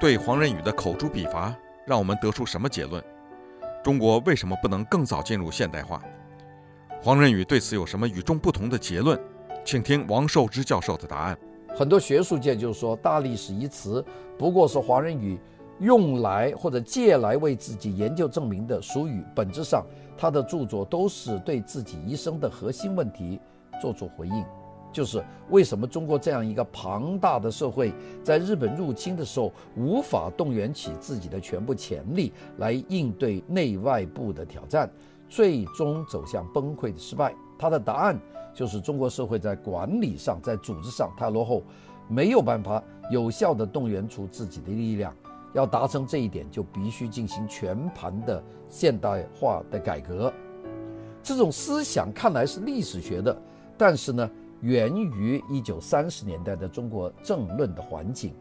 对黄仁宇的口诛笔伐，让我们得出什么结论？中国为什么不能更早进入现代化？黄仁宇对此有什么与众不同的结论？请听王寿之教授的答案。很多学术界就说“大历史”一词不过是黄仁宇用来或者借来为自己研究证明的俗语，本质上他的著作都是对自己一生的核心问题做出回应。就是为什么中国这样一个庞大的社会，在日本入侵的时候无法动员起自己的全部潜力来应对内外部的挑战，最终走向崩溃的失败？他的答案就是中国社会在管理上、在组织上太落后，没有办法有效地动员出自己的力量。要达成这一点，就必须进行全盘的现代化的改革。这种思想看来是历史学的，但是呢？源于一九三十年代的中国政论的环境，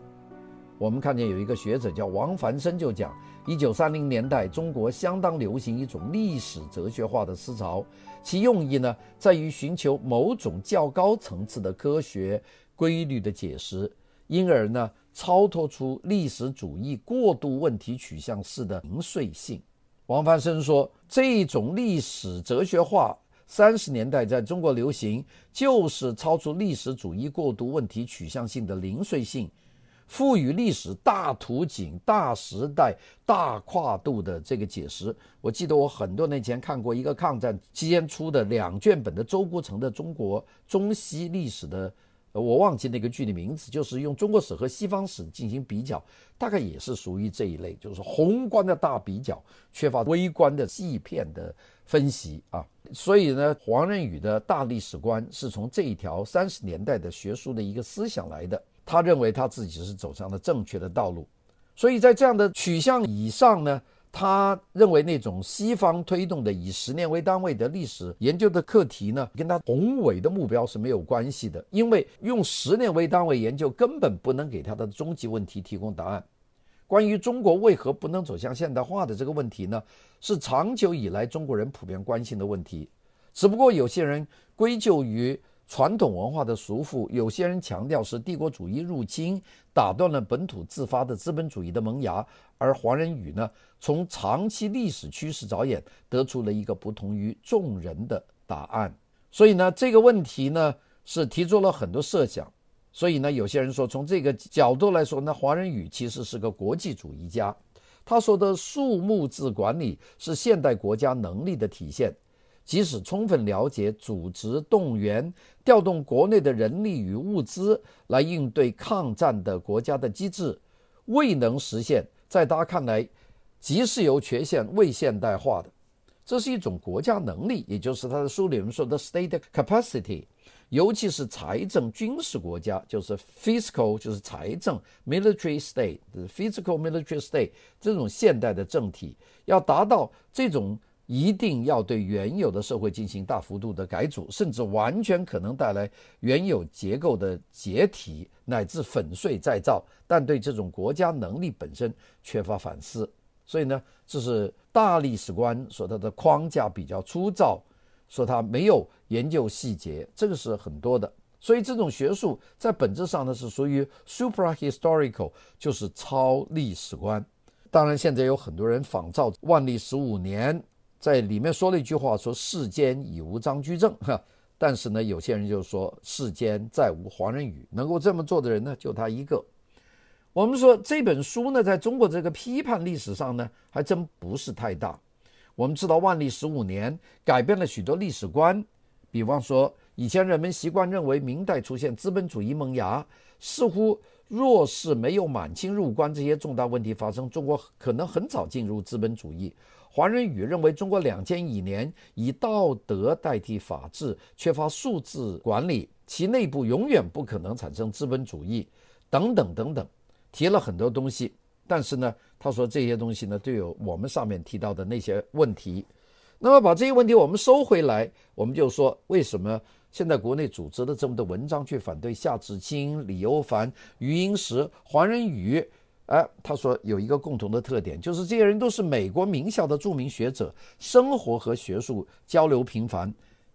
我们看见有一个学者叫王凡生就讲，一九三零年代中国相当流行一种历史哲学化的思潮，其用意呢在于寻求某种较高层次的科学规律的解释，因而呢超脱出历史主义过度问题取向式的零碎性。王凡生说，这种历史哲学化。三十年代在中国流行，就是超出历史主义过度问题取向性的零碎性，赋予历史大图景、大时代、大跨度的这个解释。我记得我很多年前看过一个抗战期间出的两卷本的周国成的《中国中西历史的》。我忘记那个剧的名字，就是用中国史和西方史进行比较，大概也是属于这一类，就是宏观的大比较，缺乏微观的细片的分析啊。所以呢，黄仁宇的大历史观是从这一条三十年代的学术的一个思想来的，他认为他自己是走上了正确的道路，所以在这样的取向以上呢。他认为那种西方推动的以十年为单位的历史研究的课题呢，跟他宏伟的目标是没有关系的，因为用十年为单位研究根本不能给他的终极问题提供答案。关于中国为何不能走向现代化的这个问题呢，是长久以来中国人普遍关心的问题，只不过有些人归咎于。传统文化的束缚，有些人强调是帝国主义入侵打断了本土自发的资本主义的萌芽，而黄仁宇呢，从长期历史趋势着眼，得出了一个不同于众人的答案。所以呢，这个问题呢是提出了很多设想。所以呢，有些人说，从这个角度来说呢，黄仁宇其实是个国际主义家。他说的数目字管理是现代国家能力的体现。即使充分了解组织、动员、调动国内的人力与物资来应对抗战的国家的机制，未能实现，在他看来，即是有缺陷、未现代化的。这是一种国家能力，也就是他的书里面说的 state capacity，尤其是财政军事国家，就是 fiscal，就是财政 military state，physical military state 这种现代的政体，要达到这种。一定要对原有的社会进行大幅度的改组，甚至完全可能带来原有结构的解体乃至粉碎再造。但对这种国家能力本身缺乏反思，所以呢，这是大历史观说它的框架比较粗糙，说它没有研究细节，这个是很多的。所以这种学术在本质上呢是属于 suprahistorical，就是超历史观。当然，现在有很多人仿照万历十五年。在里面说了一句话，说世间已无张居正哈，但是呢，有些人就说世间再无黄仁宇，能够这么做的人呢，就他一个。我们说这本书呢，在中国这个批判历史上呢，还真不是太大。我们知道万历十五年改变了许多历史观，比方说以前人们习惯认为明代出现资本主义萌芽，似乎若是没有满清入关这些重大问题发生，中国可能很早进入资本主义。黄仁宇认为，中国两千余年以道德代替法治，缺乏数字管理，其内部永远不可能产生资本主义，等等等等，提了很多东西。但是呢，他说这些东西呢，都有我们上面提到的那些问题。那么把这些问题我们收回来，我们就说，为什么现在国内组织了这么多文章去反对夏志清、李欧梵、余英时、黄仁宇？哎，他说有一个共同的特点，就是这些人都是美国名校的著名学者，生活和学术交流频繁，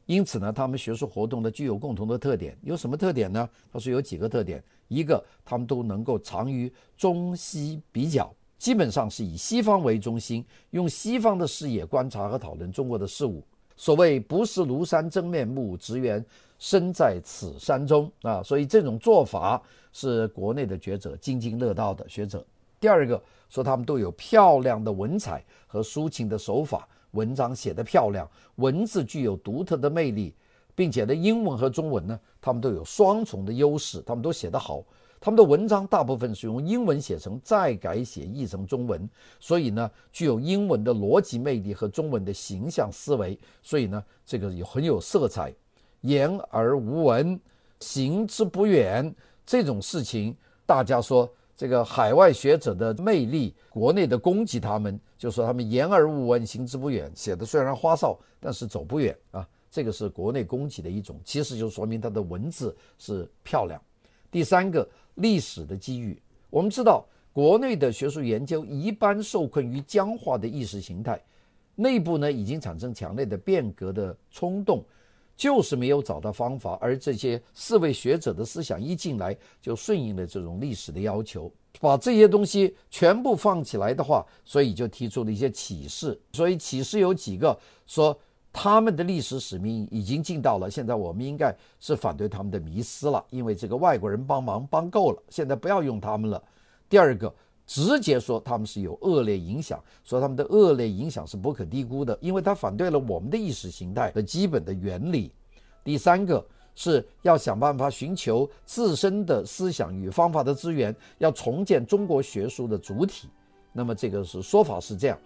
因此呢，他们学术活动呢具有共同的特点，有什么特点呢？他说有几个特点，一个他们都能够长于中西比较，基本上是以西方为中心，用西方的视野观察和讨论中国的事物。所谓不识庐山真面目，只缘身在此山中啊，所以这种做法是国内的学者津津乐道的学者。第二个说他们都有漂亮的文采和抒情的手法。文章写得漂亮，文字具有独特的魅力，并且呢，英文和中文呢，他们都有双重的优势，他们都写得好。他们的文章大部分是用英文写成，再改写译成中文，所以呢，具有英文的逻辑魅力和中文的形象思维，所以呢，这个也很有色彩。言而无文，行之不远，这种事情，大家说。这个海外学者的魅力，国内的攻击他们，就说他们言而无文，行之不远，写的虽然花哨，但是走不远啊。这个是国内攻击的一种，其实就说明他的文字是漂亮。第三个，历史的机遇，我们知道国内的学术研究一般受困于僵化的意识形态，内部呢已经产生强烈的变革的冲动。就是没有找到方法，而这些四位学者的思想一进来就顺应了这种历史的要求，把这些东西全部放起来的话，所以就提出了一些启示。所以启示有几个，说他们的历史使命已经尽到了，现在我们应该是反对他们的迷思了，因为这个外国人帮忙帮够了，现在不要用他们了。第二个。直接说他们是有恶劣影响，说他们的恶劣影响是不可低估的，因为他反对了我们的意识形态的基本的原理。第三个是要想办法寻求自身的思想与方法的资源，要重建中国学术的主体。那么这个是说法是这样。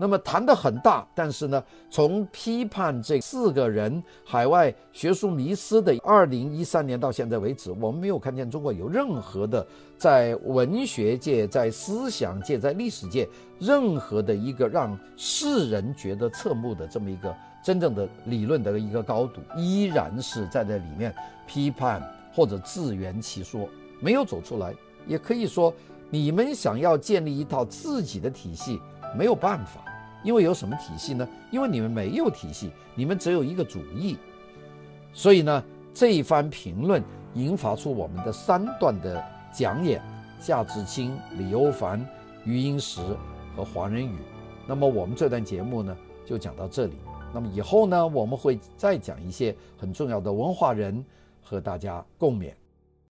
那么谈得很大，但是呢，从批判这四个人海外学术迷思的二零一三年到现在为止，我们没有看见中国有任何的在文学界、在思想界、在历史界任何的一个让世人觉得侧目的这么一个真正的理论的一个高度，依然是在这里面批判或者自圆其说，没有走出来。也可以说，你们想要建立一套自己的体系，没有办法。因为有什么体系呢？因为你们没有体系，你们只有一个主义。所以呢，这一番评论引发出我们的三段的讲演：夏志清、李欧梵、余英时和黄仁宇。那么我们这段节目呢，就讲到这里。那么以后呢，我们会再讲一些很重要的文化人和大家共勉。